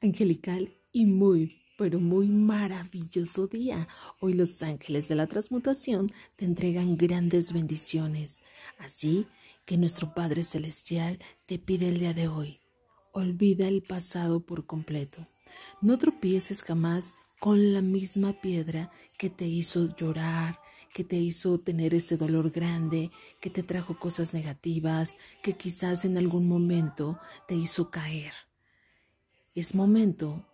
angelical y muy, pero muy maravilloso día. Hoy los ángeles de la transmutación te entregan grandes bendiciones. Así que nuestro Padre Celestial te pide el día de hoy. Olvida el pasado por completo. No tropieces jamás con la misma piedra que te hizo llorar, que te hizo tener ese dolor grande, que te trajo cosas negativas, que quizás en algún momento te hizo caer. Es momento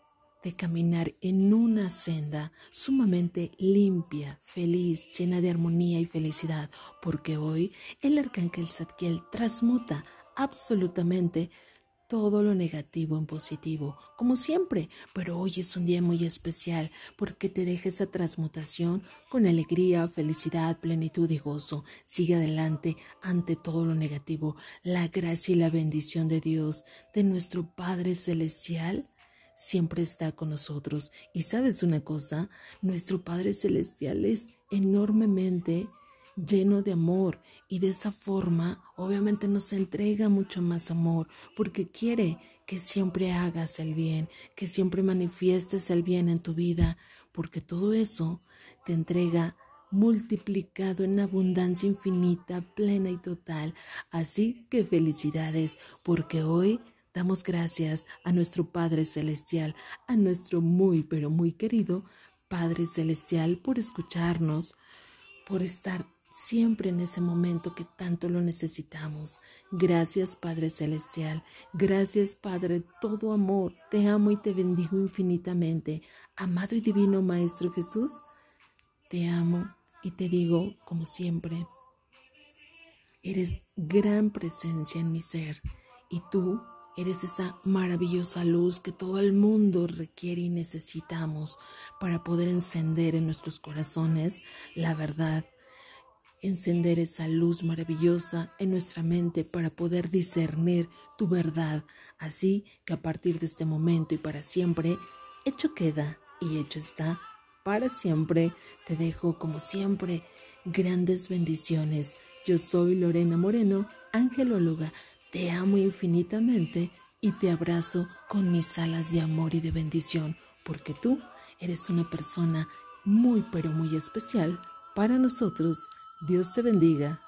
de caminar en una senda sumamente limpia, feliz, llena de armonía y felicidad, porque hoy el arcángel Zadkiel transmuta absolutamente todo lo negativo en positivo, como siempre, pero hoy es un día muy especial porque te deja esa transmutación con alegría, felicidad, plenitud y gozo. Sigue adelante ante todo lo negativo. La gracia y la bendición de Dios, de nuestro Padre Celestial, siempre está con nosotros. Y sabes una cosa, nuestro Padre Celestial es enormemente lleno de amor y de esa forma obviamente nos entrega mucho más amor porque quiere que siempre hagas el bien, que siempre manifiestes el bien en tu vida, porque todo eso te entrega multiplicado en abundancia infinita, plena y total. Así que felicidades, porque hoy damos gracias a nuestro Padre Celestial, a nuestro muy, pero muy querido Padre Celestial por escucharnos, por estar siempre en ese momento que tanto lo necesitamos. Gracias Padre Celestial, gracias Padre, todo amor, te amo y te bendigo infinitamente. Amado y divino Maestro Jesús, te amo y te digo como siempre, eres gran presencia en mi ser y tú Eres esa maravillosa luz que todo el mundo requiere y necesitamos para poder encender en nuestros corazones la verdad, encender esa luz maravillosa en nuestra mente para poder discernir tu verdad. Así que a partir de este momento y para siempre, hecho queda y hecho está. Para siempre te dejo como siempre grandes bendiciones. Yo soy Lorena Moreno, angelóloga. Te amo infinitamente y te abrazo con mis alas de amor y de bendición, porque tú eres una persona muy pero muy especial para nosotros Dios te bendiga.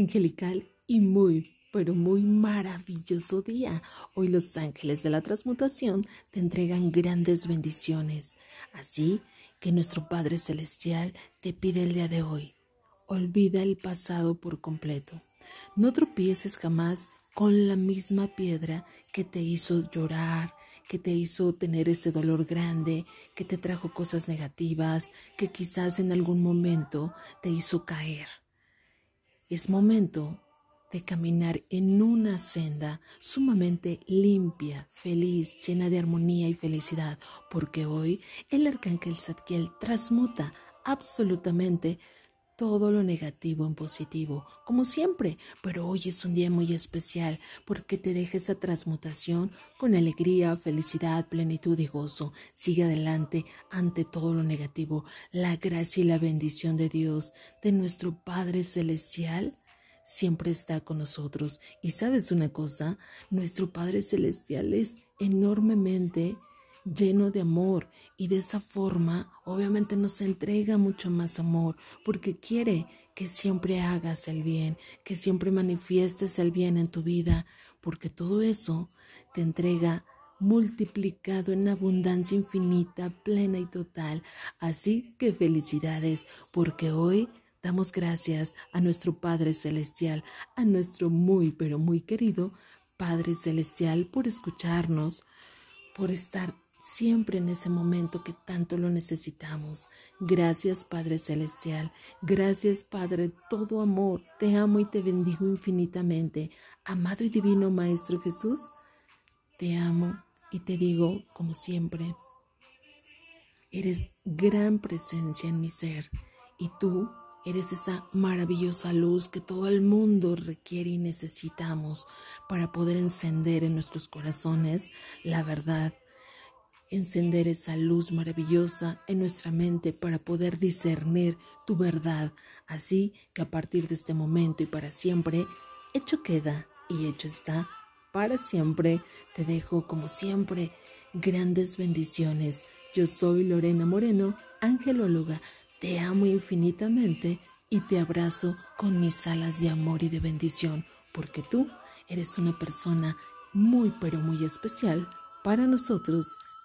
Angelical y muy, pero muy maravilloso día. Hoy los ángeles de la transmutación te entregan grandes bendiciones. Así que nuestro Padre Celestial te pide el día de hoy. Olvida el pasado por completo. No tropieces jamás con la misma piedra que te hizo llorar, que te hizo tener ese dolor grande, que te trajo cosas negativas, que quizás en algún momento te hizo caer. Es momento de caminar en una senda sumamente limpia, feliz, llena de armonía y felicidad, porque hoy el arcángel Zadkiel transmuta absolutamente todo lo negativo en positivo, como siempre, pero hoy es un día muy especial porque te deja esa transmutación con alegría, felicidad, plenitud y gozo. Sigue adelante ante todo lo negativo. La gracia y la bendición de Dios, de nuestro Padre Celestial, siempre está con nosotros. Y sabes una cosa, nuestro Padre Celestial es enormemente lleno de amor y de esa forma obviamente nos entrega mucho más amor porque quiere que siempre hagas el bien, que siempre manifiestes el bien en tu vida, porque todo eso te entrega multiplicado en abundancia infinita, plena y total. Así que felicidades, porque hoy damos gracias a nuestro Padre Celestial, a nuestro muy, pero muy querido Padre Celestial, por escucharnos, por estar siempre en ese momento que tanto lo necesitamos. Gracias Padre Celestial, gracias Padre, todo amor, te amo y te bendigo infinitamente. Amado y divino Maestro Jesús, te amo y te digo, como siempre, eres gran presencia en mi ser y tú eres esa maravillosa luz que todo el mundo requiere y necesitamos para poder encender en nuestros corazones la verdad, encender esa luz maravillosa en nuestra mente para poder discernir tu verdad. Así que a partir de este momento y para siempre, hecho queda y hecho está para siempre. Te dejo como siempre grandes bendiciones. Yo soy Lorena Moreno, angelóloga. Te amo infinitamente y te abrazo con mis alas de amor y de bendición, porque tú eres una persona muy pero muy especial para nosotros.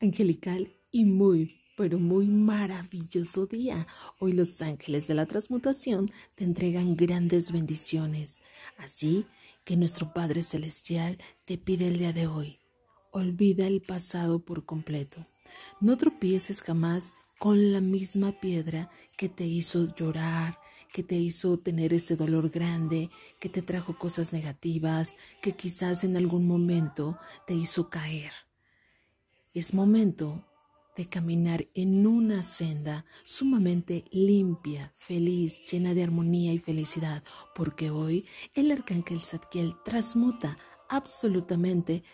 angelical y muy, pero muy maravilloso día. Hoy los ángeles de la transmutación te entregan grandes bendiciones. Así que nuestro Padre Celestial te pide el día de hoy. Olvida el pasado por completo. No tropieces jamás con la misma piedra que te hizo llorar, que te hizo tener ese dolor grande, que te trajo cosas negativas, que quizás en algún momento te hizo caer. Es momento de caminar en una senda sumamente limpia, feliz, llena de armonía y felicidad, porque hoy el arcángel Zadkiel transmuta absolutamente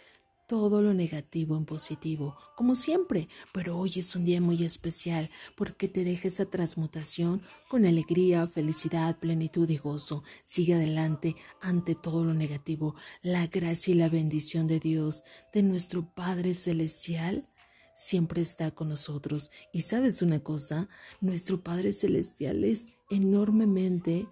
todo lo negativo en positivo, como siempre, pero hoy es un día muy especial porque te deja esa transmutación con alegría, felicidad, plenitud y gozo. Sigue adelante ante todo lo negativo. La gracia y la bendición de Dios, de nuestro Padre Celestial, siempre está con nosotros. Y sabes una cosa, nuestro Padre Celestial es enormemente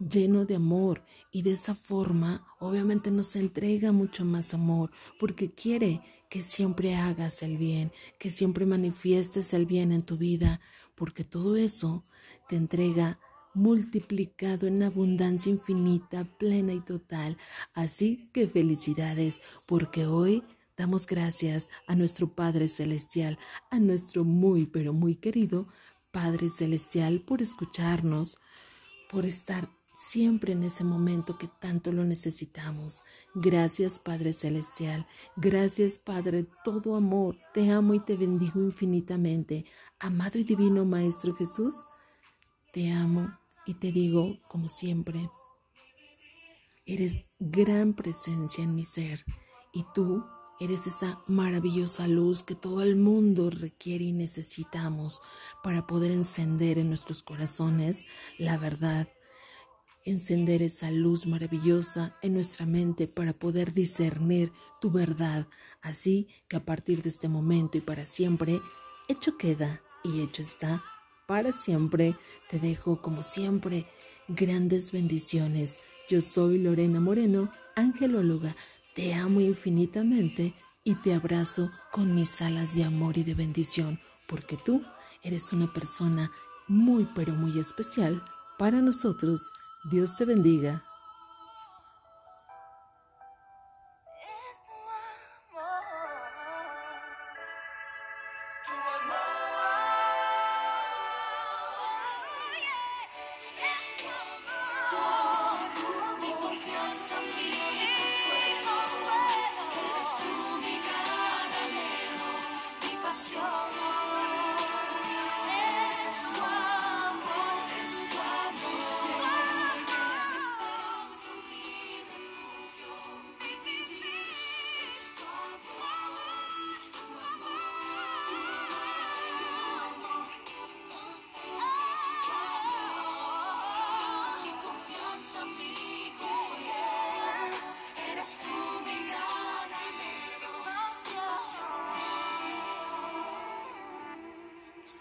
lleno de amor y de esa forma obviamente nos entrega mucho más amor porque quiere que siempre hagas el bien, que siempre manifiestes el bien en tu vida, porque todo eso te entrega multiplicado en abundancia infinita, plena y total. Así que felicidades, porque hoy damos gracias a nuestro Padre Celestial, a nuestro muy, pero muy querido Padre Celestial por escucharnos, por estar siempre en ese momento que tanto lo necesitamos. Gracias Padre Celestial, gracias Padre, todo amor, te amo y te bendigo infinitamente. Amado y divino Maestro Jesús, te amo y te digo como siempre, eres gran presencia en mi ser y tú Eres esa maravillosa luz que todo el mundo requiere y necesitamos para poder encender en nuestros corazones la verdad encender esa luz maravillosa en nuestra mente para poder discernir tu verdad. Así que a partir de este momento y para siempre, hecho queda y hecho está. Para siempre te dejo como siempre grandes bendiciones. Yo soy Lorena Moreno, angelóloga. Te amo infinitamente y te abrazo con mis alas de amor y de bendición, porque tú eres una persona muy pero muy especial para nosotros Dios te bendiga. Come on.